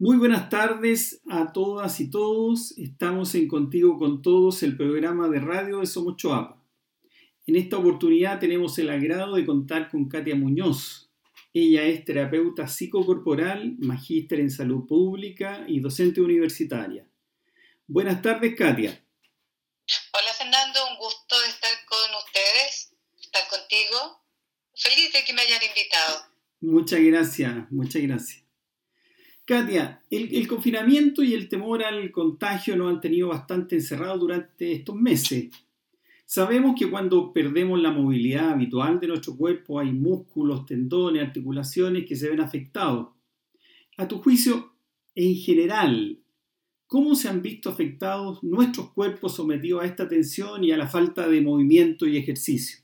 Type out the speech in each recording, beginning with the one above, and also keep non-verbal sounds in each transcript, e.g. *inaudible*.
Muy buenas tardes a todas y todos. Estamos en Contigo con Todos, el programa de radio de Somos Choapa. En esta oportunidad tenemos el agrado de contar con Katia Muñoz. Ella es terapeuta psicocorporal, magíster en salud pública y docente universitaria. Buenas tardes, Katia. Hola, Fernando. Un gusto estar con ustedes, estar contigo. Feliz de que me hayan invitado. Muchas gracias, muchas gracias. Katia, el, confinamiento y el temor al contagio nos han tenido bastante encerrados durante estos meses. Sabemos que cuando perdemos la movilidad habitual de nuestro cuerpo hay músculos, tendones, articulaciones que se ven afectados. A tu juicio, en general, ¿cómo se han visto afectados nuestros cuerpos sometidos a esta tensión y a la falta de movimiento y ejercicio?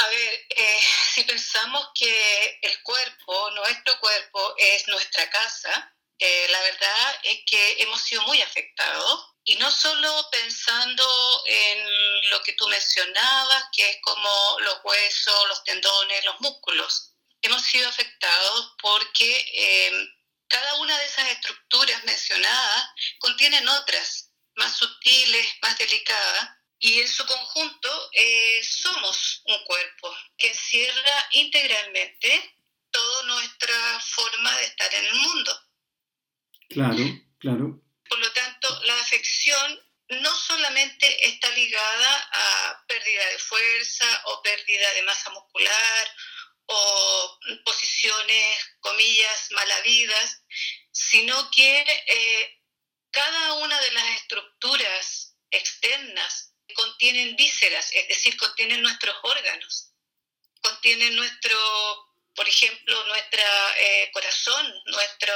A ver, eh, si pensamos que el cuerpo, nuestro cuerpo, es nuestra casa, eh, la verdad es que hemos sido muy afectados. Y no solo pensando en lo que tú mencionabas, que es como los huesos, los tendones, los músculos. Hemos sido afectados porque eh, cada una de esas estructuras mencionadas contienen otras, más sutiles, más delicadas, y en su conjunto eh, somos un cuerpo que encierra integralmente toda nuestra forma de estar en el mundo. Claro, claro. Por lo tanto, la afección no solamente está ligada a pérdida de fuerza o pérdida de masa muscular o posiciones, comillas, malavidas, sino que eh, cada una de las estructuras externas contienen vísceras, es decir, contienen nuestros órganos, contienen nuestro, por ejemplo, nuestro eh, corazón, nuestro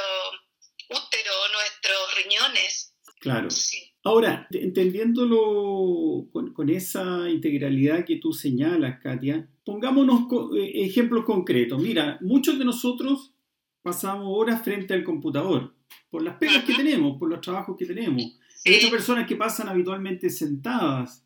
útero, nuestros riñones. Claro. Ahora, entendiéndolo con, esa integralidad que tú señalas, Katia, pongámonos eh, ejemplos concretos. Mira, muchos de nosotros pasamos horas frente al computador por las pegas que tenemos, por los trabajos que tenemos. Hay otras personas que pasan habitualmente sentadas,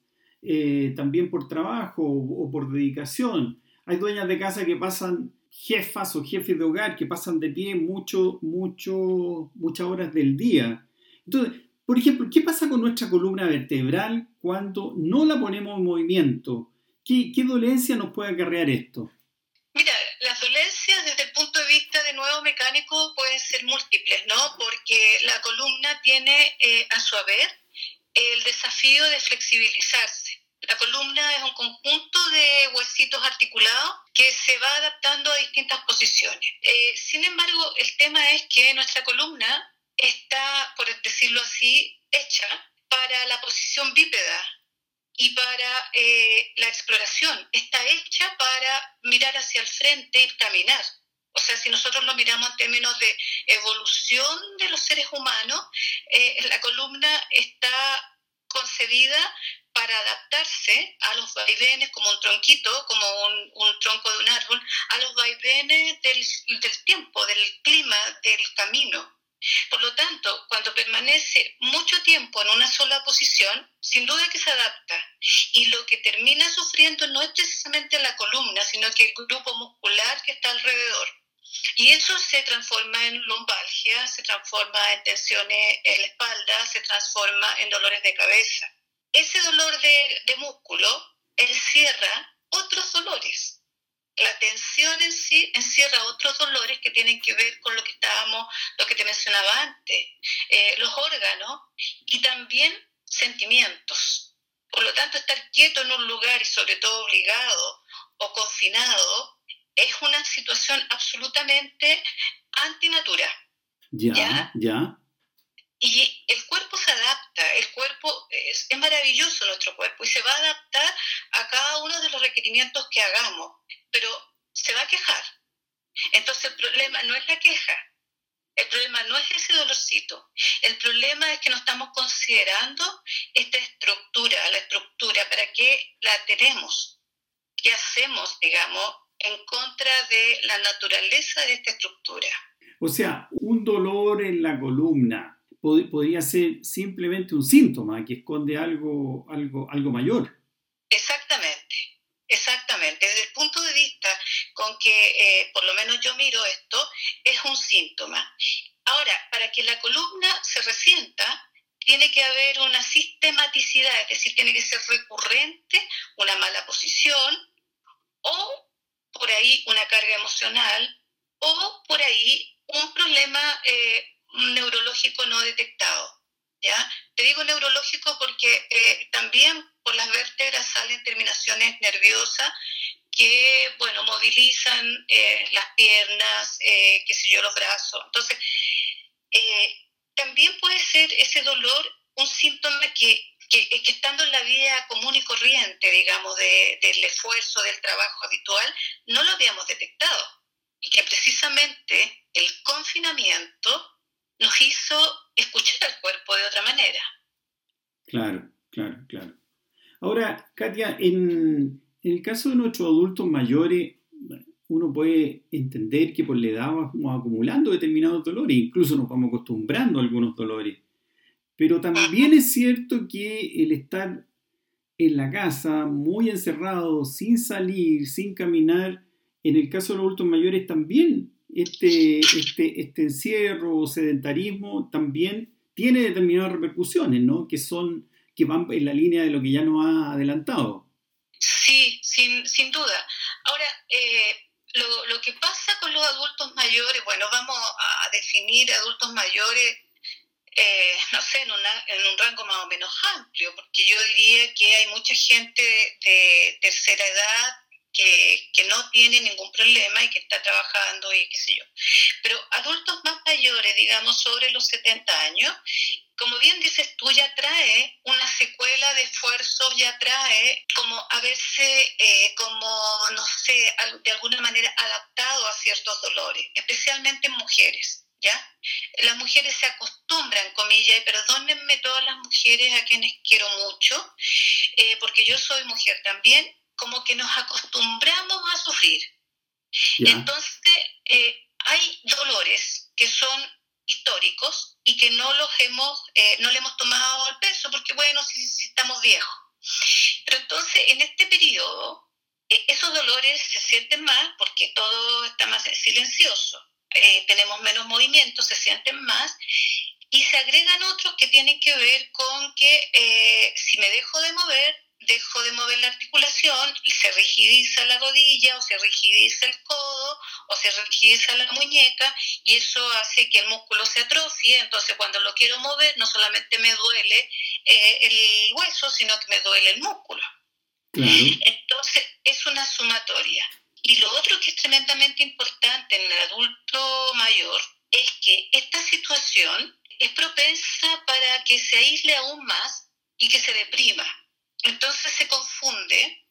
eh, también por trabajo o, por dedicación. Hay dueñas de casa que pasan, jefas o jefes de hogar, que pasan de pie mucho, mucho, muchas horas del día. Entonces, por ejemplo, ¿qué pasa con nuestra columna vertebral cuando no la ponemos en movimiento? ¿Qué, qué dolencia nos puede acarrear esto? Mira, las dolencias desde el punto de vista de nuevo mecánico pueden ser múltiples, ¿no? Porque la columna tiene eh, a su haber el desafío de flexibilizarse. La columna es un conjunto de huesitos articulados que se va adaptando a distintas posiciones. Eh, sin embargo, el tema es que nuestra columna está, por decirlo así, hecha para la posición bípeda y para eh, la exploración. Está hecha para mirar hacia el frente y caminar. O sea, si nosotros lo miramos en términos de evolución de los seres humanos, eh, la columna está concebida para adaptarse a los vaivenes, como un tronquito, como un, tronco de un árbol, a los vaivenes del, del tiempo, del clima, del camino. Por lo tanto, cuando permanece mucho tiempo en una sola posición, sin duda que se adapta. Y lo que termina sufriendo no es precisamente la columna, sino que el grupo muscular que está alrededor. Y eso se transforma en lumbalgia, se transforma en tensiones en la espalda, se transforma en dolores de cabeza. Ese dolor de, de músculo encierra otros dolores. La tensión en sí encierra otros dolores que tienen que ver con lo que estábamos, lo que te mencionaba antes, eh, los órganos y también sentimientos. Por lo tanto, estar quieto en un lugar y sobre todo obligado o confinado es una situación absolutamente antinatura. Ya, ya, Y el cuerpo se adapta, el cuerpo es, es, maravilloso nuestro cuerpo y se va a adaptar a cada uno de los requerimientos que hagamos, pero se va a quejar. Entonces el problema no es la queja, el problema no es ese dolorcito, el problema es que no estamos considerando esta estructura, la estructura, ¿para qué la tenemos? ¿Qué hacemos, digamos, en contra de la naturaleza de esta estructura. O sea, un dolor en la columna podría ser simplemente un síntoma que esconde algo, algo, algo mayor. Exactamente, exactamente. Desde el punto de vista con que eh, por lo menos yo miro esto, es un síntoma. Ahora, para que la columna se resienta, tiene que haber una sistematicidad, es decir, tiene que ser recurrente una mala posición o por ahí una carga emocional o por ahí un problema eh, neurológico no detectado. ¿ya? Te digo neurológico porque eh, también por las vértebras salen terminaciones nerviosas que, bueno, movilizan eh, las piernas, qué sé yo, los brazos. Entonces, también puede ser ese dolor un síntoma que, que, estando en la vida común y corriente, digamos, del esfuerzo, del trabajo habitual, no lo habíamos detectado. Y que precisamente el confinamiento nos hizo escuchar al cuerpo de otra manera. Claro, claro, claro. Ahora, Katia, en, en el caso de nuestros adultos mayores, uno puede entender que por la edad vamos acumulando determinados dolores, incluso nos vamos acostumbrando a algunos dolores. Pero también es cierto que el estar en la casa, muy encerrado, sin salir, sin caminar, en el caso de los adultos mayores también este, este, este encierro o sedentarismo también tiene determinadas repercusiones, ¿no? Que son, que van en la línea de lo que ya nos ha adelantado. Sí, sin, sin duda. Ahora, eh, lo, lo, que pasa con los adultos mayores, bueno, vamos a definir adultos mayores, eh, no sé, en, una, en, un rango más o menos amplio, porque yo diría que hay mucha gente de tercera edad que, no tiene ningún problema y que está trabajando y qué sé yo. Pero adultos más mayores, digamos, sobre los 70 años, como bien dices tú, ya trae una secuela de esfuerzos, ya trae como haberse, eh, como, no sé, de alguna manera adaptado a ciertos dolores, especialmente en mujeres. ¿Ya? Las mujeres se acostumbran, comillas, y perdónenme todas las mujeres a quienes quiero mucho, eh, porque yo soy mujer también, como que nos acostumbramos a sufrir. Entonces, eh, hay dolores que son históricos y que no los hemos, eh, no le hemos tomado el peso porque, bueno, si, estamos viejos. Pero entonces, en este periodo, eh, esos dolores se sienten más porque todo está más silencioso. tenemos menos movimiento, se sienten más y se agregan otros que tienen que ver con que si me dejo de mover, dejo de mover la articulación, y se rigidiza la rodilla o se rigidiza el codo o se rigidiza la muñeca y eso hace que el músculo se atrofie, entonces cuando lo quiero mover no solamente me duele eh, el hueso, sino que me duele el músculo. Entonces es una sumatoria. Y lo otro que es tremendamente importante en el adulto mayor es que esta situación es propensa para que se aísle aún más y que se deprima. Entonces se confunde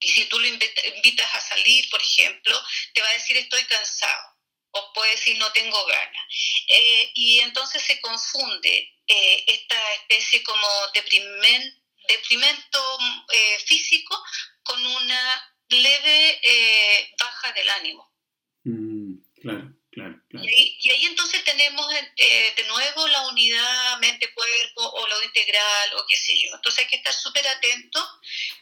y si tú lo invitas a salir, por ejemplo, te va a decir estoy cansado o puede decir no tengo ganas. Eh, y entonces se confunde eh, esta especie como deprimento eh, físico con una leve baja del ánimo. Mm, claro. Y, ahí, entonces tenemos eh, de nuevo la unidad mente-cuerpo o lo integral o qué sé yo. Entonces hay que estar súper atentos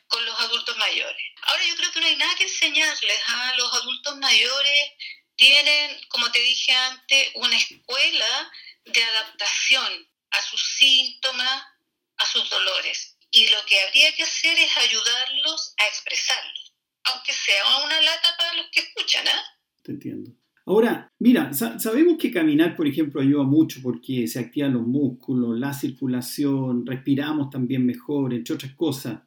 con los adultos mayores. Ahora yo creo que no hay nada que enseñarles a los adultos mayores. Tienen, como te dije antes, una escuela de adaptación a sus síntomas, a sus dolores. Y lo que habría que hacer es ayudarlos a expresarlos, aunque sea una lata para los que escuchan, ¿ah? Te entiendo. Ahora, mira, sabemos que caminar, por ejemplo, ayuda mucho porque se activan los músculos, la circulación, respiramos también mejor, entre otras cosas.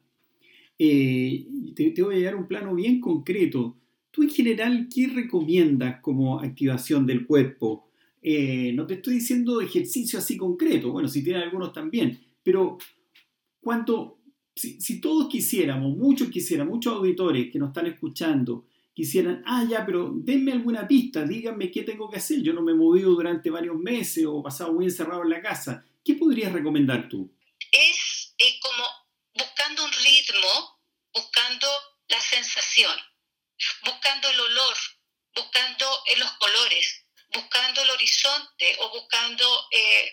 Eh, te, voy a dar un plano bien concreto. Tú en general, ¿qué recomiendas como activación del cuerpo? Eh, no te estoy diciendo ejercicio así concreto, bueno, si tienes algunos también, pero cuánto, si, si todos quisiéramos, muchos quisieran, muchos auditores que nos están escuchando, quisieran, ah, ya, pero denme alguna pista, díganme qué tengo que hacer. Yo no me he movido durante varios meses o he pasado muy encerrado en la casa. ¿Qué podrías recomendar tú? Es como buscando un ritmo, buscando la sensación, buscando el olor, buscando los colores, buscando el horizonte o buscando eh,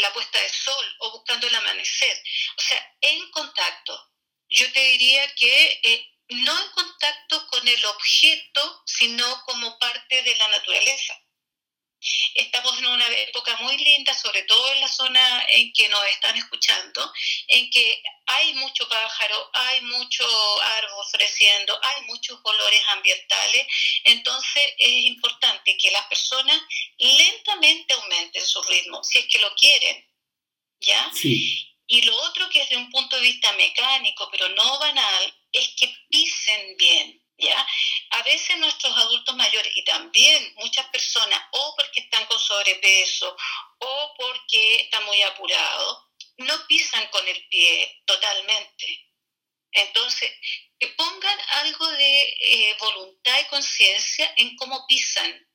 la puesta de sol o buscando el amanecer. O sea, en contacto. Yo te diría que eh, no en contacto con el objeto, sino como parte de la naturaleza. Estamos en una época muy linda, sobre todo en la zona en que nos están escuchando, en que hay mucho pájaro, hay mucho árbol floreciendo, hay muchos colores ambientales. Entonces es importante que las personas lentamente aumenten su ritmo, si es que lo quieren. ¿Ya? Sí. Y lo otro que es de un punto de vista mecánico, pero no banal, es que pisen bien. ¿Ya? A veces nuestros adultos mayores y también muchas personas, o porque están con sobrepeso o porque están muy apurados, no pisan con el pie totalmente. Entonces, que pongan algo de eh, voluntad y conciencia en cómo pisan.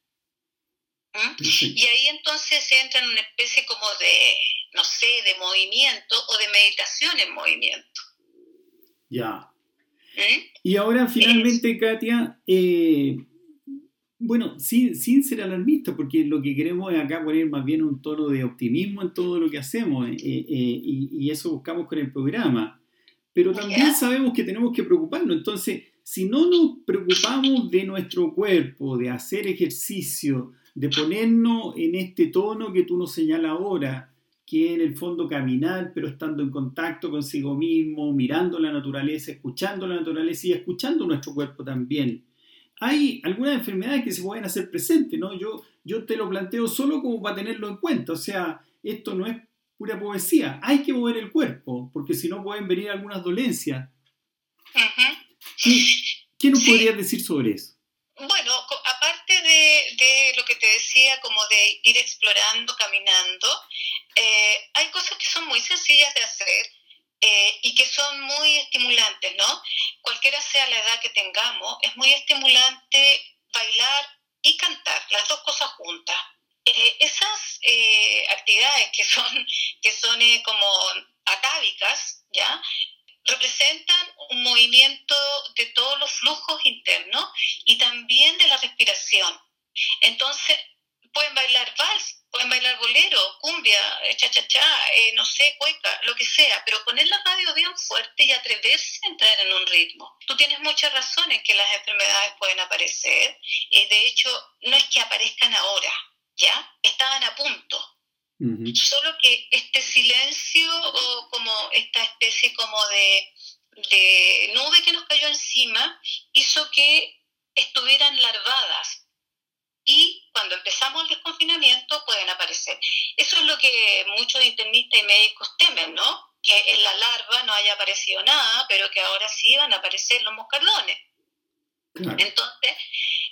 Y ahí entonces se entra en una especie como de, no sé, de movimiento o de meditación en movimiento. Ya. ¿Eh? Y ahora finalmente, Katia, eh, bueno, sin, sin ser alarmista, porque lo que queremos es acá poner más bien un tono de optimismo en todo lo que hacemos, eh, y, eso buscamos con el programa. Pero también sabemos que tenemos que preocuparnos. Entonces, si no nos preocupamos de nuestro cuerpo, de hacer ejercicio, de ponernos en este tono que tú nos señalas ahora, que en el fondo caminar, pero estando en contacto consigo mismo, mirando la naturaleza, escuchando la naturaleza y escuchando nuestro cuerpo también. Hay algunas enfermedades que se pueden hacer presentes, ¿no? Yo, yo te lo planteo solo como para tenerlo en cuenta, o sea, esto no es pura poesía, hay que mover el cuerpo, porque si no pueden venir algunas dolencias. ¿Qué, nos podrías decir sobre eso? Bueno, aparte de, de, lo que te decía, como de ir explorando, caminando, eh, hay cosas que son muy sencillas de hacer eh, y que son muy estimulantes, ¿no? Cualquiera sea la edad que tengamos, es muy estimulante bailar y cantar, las dos cosas juntas. Eh, esas actividades que son, *laughs* que son como atávicas, ¿ya? representan un movimiento de todos los flujos internos y también de la respiración. Entonces, pueden bailar vals, pueden bailar bolero, cumbia, cha-cha-cha, eh, no sé, cueca, lo que sea, pero poner la radio bien fuerte y atreverse a entrar en un ritmo. Tú tienes muchas razones que las enfermedades pueden aparecer, eh, de hecho, no es que aparezcan ahora, ¿ya? Estaban a punto. Solo que este silencio o como esta especie como de, de nube que nos cayó encima hizo que estuvieran larvadas y cuando empezamos el desconfinamiento pueden aparecer. Eso es lo que muchos internistas y médicos temen, ¿no? Que en la larva no haya aparecido nada, pero que ahora sí van a aparecer los moscardones. Entonces,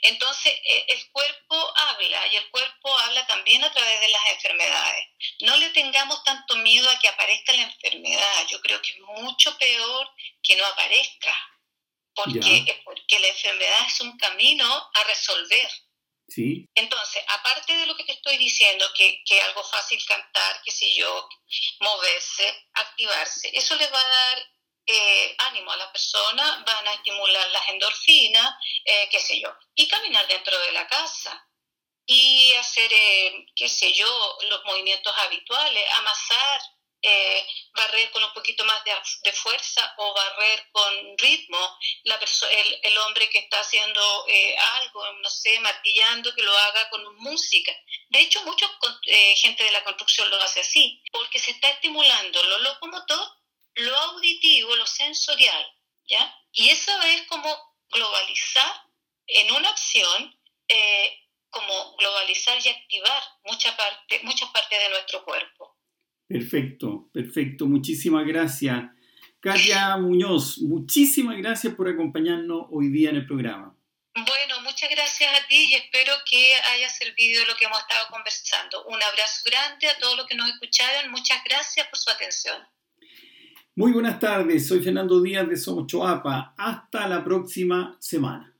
entonces eh, el cuerpo habla y el cuerpo habla también a través de las enfermedades. No le tengamos tanto miedo a que aparezca la enfermedad. Yo creo que es mucho peor que no aparezca, porque, porque la enfermedad es un camino a resolver. Entonces, aparte de lo que te estoy diciendo, que, es algo fácil cantar, qué sé yo, moverse, activarse, eso le va a dar eh, ánimo a la persona, van a estimular las endorfinas, eh, qué sé yo, y caminar dentro de la casa y hacer, eh, qué sé yo, los movimientos habituales, amasar, eh, barrer con un poquito más de, fuerza o barrer con ritmo, la el, el, hombre que está haciendo eh, algo, no sé, martillando, que lo haga con música. De hecho, mucha eh, gente de la construcción lo hace así, porque se está estimulando lo locomotor, lo auditivo, lo sensorial, ¿ya? Y eso es como globalizar en una acción, como globalizar y activar mucha parte, muchas partes de nuestro cuerpo. Perfecto, perfecto. Muchísimas gracias. Katia Muñoz, muchísimas gracias por acompañarnos hoy día en el programa. Bueno, muchas gracias a ti y espero que haya servido lo que hemos estado conversando. Un abrazo grande a todos los que nos escucharon. Muchas gracias por su atención. Muy buenas tardes, soy Fernando Díaz de Somos Choapa. Hasta la próxima semana.